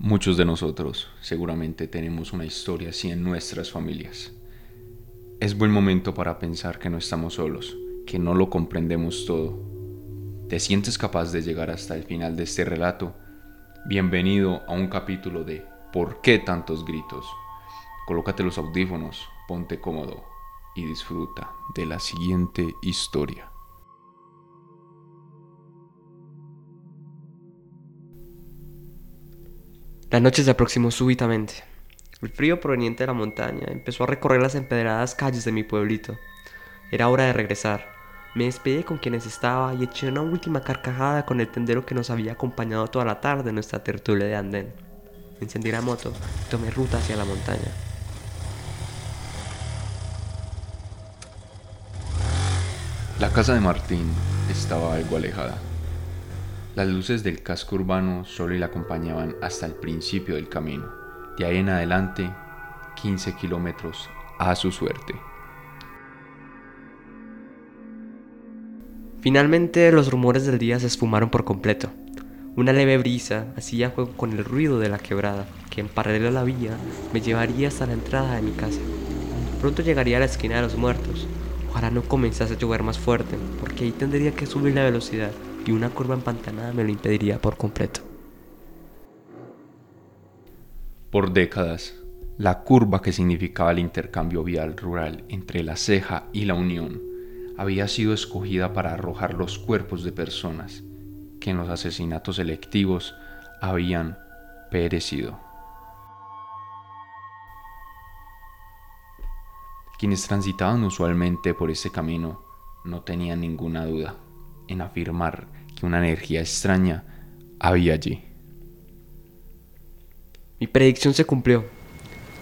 Muchos de nosotros seguramente tenemos una historia así en nuestras familias. Es buen momento para pensar que no estamos solos, que no lo comprendemos todo. ¿Te sientes capaz de llegar hasta el final de este relato? Bienvenido a un capítulo de ¿Por qué tantos gritos? Colócate los audífonos, ponte cómodo y disfruta de la siguiente historia. La noche se aproximó súbitamente. El frío proveniente de la montaña empezó a recorrer las empedradas calles de mi pueblito. Era hora de regresar. Me despedí con quienes estaba y eché una última carcajada con el tendero que nos había acompañado toda la tarde en nuestra tertulia de andén. Encendí la moto y tomé ruta hacia la montaña. La casa de Martín estaba algo alejada. Las luces del casco urbano solo le acompañaban hasta el principio del camino. De ahí en adelante, 15 kilómetros a su suerte. Finalmente los rumores del día se esfumaron por completo. Una leve brisa hacía juego con el ruido de la quebrada, que en paralelo a la vía me llevaría hasta la entrada de mi casa. Pronto llegaría a la esquina de los muertos. Ojalá no comenzase a llover más fuerte, porque ahí tendría que subir la velocidad y una curva empantanada me lo impediría por completo. Por décadas, la curva que significaba el intercambio vial rural entre la ceja y la unión había sido escogida para arrojar los cuerpos de personas que en los asesinatos selectivos habían perecido. Quienes transitaban usualmente por este camino no tenían ninguna duda en afirmar que una energía extraña había allí. Mi predicción se cumplió.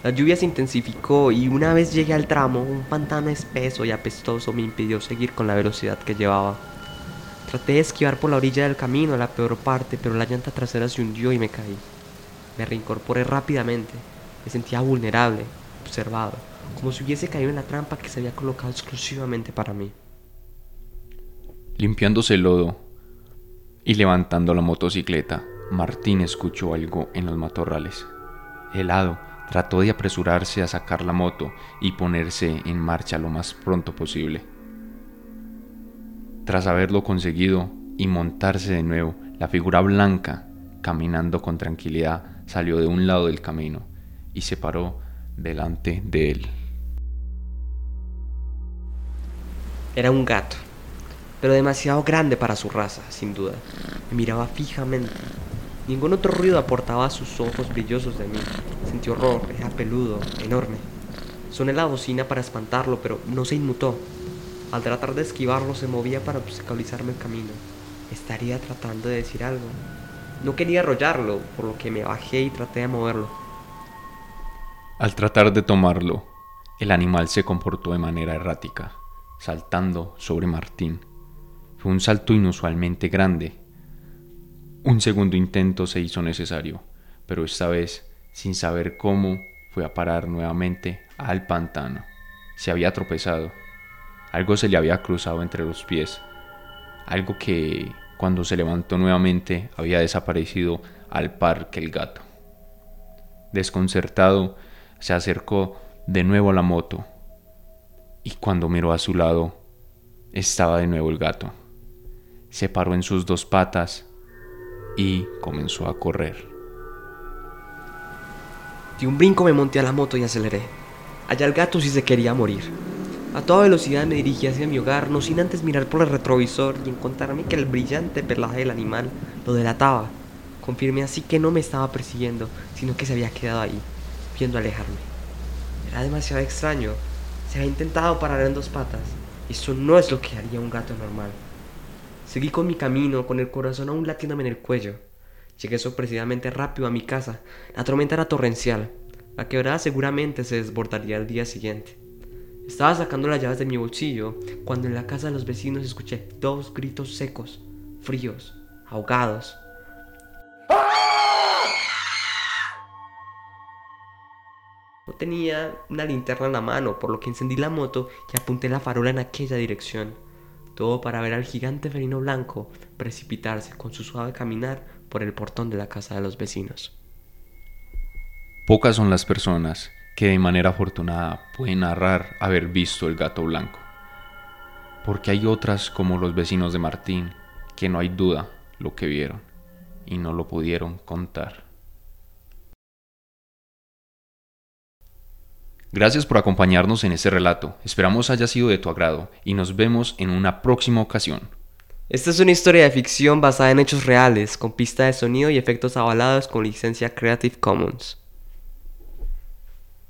La lluvia se intensificó y una vez llegué al tramo, un pantano espeso y apestoso me impidió seguir con la velocidad que llevaba. Traté de esquivar por la orilla del camino a la peor parte, pero la llanta trasera se hundió y me caí. Me reincorporé rápidamente. Me sentía vulnerable, observado, como si hubiese caído en la trampa que se había colocado exclusivamente para mí. Limpiándose el lodo y levantando la motocicleta, Martín escuchó algo en los matorrales. Helado, trató de apresurarse a sacar la moto y ponerse en marcha lo más pronto posible. Tras haberlo conseguido y montarse de nuevo, la figura blanca, caminando con tranquilidad, salió de un lado del camino y se paró delante de él. Era un gato pero demasiado grande para su raza, sin duda. Me miraba fijamente. Ningún otro ruido aportaba a sus ojos brillosos de mí. Sentí horror, era peludo, enorme. Soné la bocina para espantarlo, pero no se inmutó. Al tratar de esquivarlo, se movía para obstaculizarme el camino. Estaría tratando de decir algo. No quería arrollarlo, por lo que me bajé y traté de moverlo. Al tratar de tomarlo, el animal se comportó de manera errática, saltando sobre Martín un salto inusualmente grande. Un segundo intento se hizo necesario, pero esta vez, sin saber cómo, fue a parar nuevamente al pantano. Se había tropezado. Algo se le había cruzado entre los pies. Algo que, cuando se levantó nuevamente, había desaparecido al par que el gato. Desconcertado, se acercó de nuevo a la moto y cuando miró a su lado, estaba de nuevo el gato se paró en sus dos patas y comenzó a correr. De un brinco me monté a la moto y aceleré. Allá el gato sí se quería morir. A toda velocidad me dirigí hacia mi hogar, no sin antes mirar por el retrovisor y encontrarme que el brillante pelaje del animal lo delataba. Confirmé así que no me estaba persiguiendo, sino que se había quedado ahí, viendo alejarme. Era demasiado extraño. Se había intentado parar en dos patas. Eso no es lo que haría un gato normal. Seguí con mi camino, con el corazón aún latiéndome en el cuello. Llegué sorpresivamente rápido a mi casa. La tormenta era torrencial. La quebrada seguramente se desbordaría al día siguiente. Estaba sacando las llaves de mi bolsillo cuando en la casa de los vecinos escuché dos gritos secos, fríos, ahogados. No tenía una linterna en la mano, por lo que encendí la moto y apunté la farola en aquella dirección todo para ver al gigante felino blanco precipitarse con su suave caminar por el portón de la casa de los vecinos. Pocas son las personas que de manera afortunada pueden narrar haber visto el gato blanco. Porque hay otras como los vecinos de Martín que no hay duda lo que vieron y no lo pudieron contar. Gracias por acompañarnos en este relato. Esperamos haya sido de tu agrado y nos vemos en una próxima ocasión. Esta es una historia de ficción basada en hechos reales, con pista de sonido y efectos avalados con licencia Creative Commons.